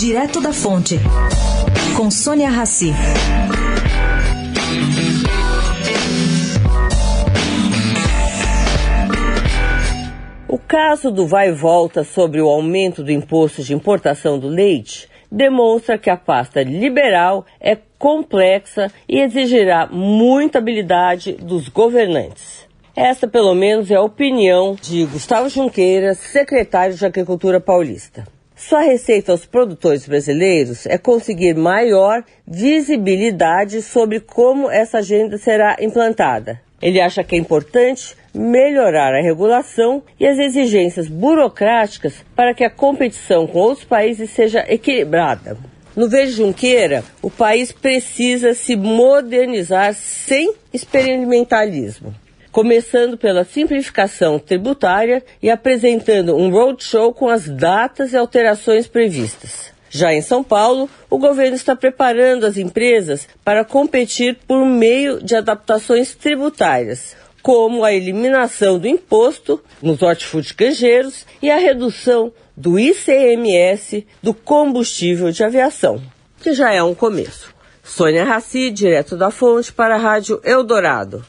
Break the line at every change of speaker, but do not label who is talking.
Direto da Fonte, com Sônia Rassi.
O caso do vai e volta sobre o aumento do imposto de importação do leite demonstra que a pasta liberal é complexa e exigirá muita habilidade dos governantes. Esta, pelo menos, é a opinião de Gustavo Junqueira, secretário de Agricultura paulista. Sua receita aos produtores brasileiros é conseguir maior visibilidade sobre como essa agenda será implantada. Ele acha que é importante melhorar a regulação e as exigências burocráticas para que a competição com outros países seja equilibrada. No Verde Junqueira, o país precisa se modernizar sem experimentalismo começando pela simplificação tributária e apresentando um roadshow com as datas e alterações previstas. Já em São Paulo, o governo está preparando as empresas para competir por meio de adaptações tributárias, como a eliminação do imposto nos hortifruti canjeiros e a redução do ICMS do combustível de aviação, que já é um começo. Sônia Raci, direto da Fonte, para a Rádio Eldorado.